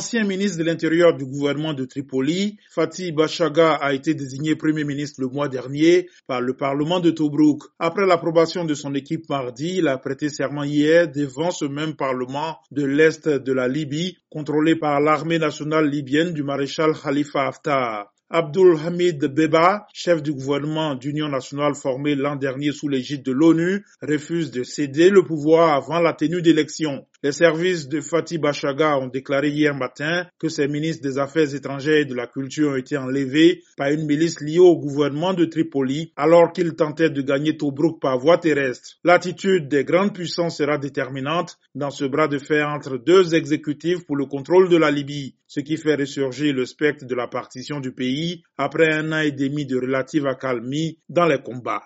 Ancien ministre de l'Intérieur du gouvernement de Tripoli, Fatih Bachaga a été désigné Premier ministre le mois dernier par le Parlement de Tobruk. Après l'approbation de son équipe mardi, il a prêté serment hier devant ce même Parlement de l'Est de la Libye, contrôlé par l'armée nationale libyenne du maréchal Khalifa Haftar. Abdul Hamid Beba, chef du gouvernement d'union nationale formé l'an dernier sous l'égide de l'ONU, refuse de céder le pouvoir avant la tenue d'élections. Les services de Fatih Bachaga ont déclaré hier matin que ses ministres des Affaires étrangères et de la Culture ont été enlevés par une milice liée au gouvernement de Tripoli alors qu'ils tentaient de gagner Tobruk par voie terrestre. L'attitude des grandes puissances sera déterminante dans ce bras de fer entre deux exécutifs pour le contrôle de la Libye, ce qui fait ressurgir le spectre de la partition du pays après un an et demi de relative accalmie dans les combats.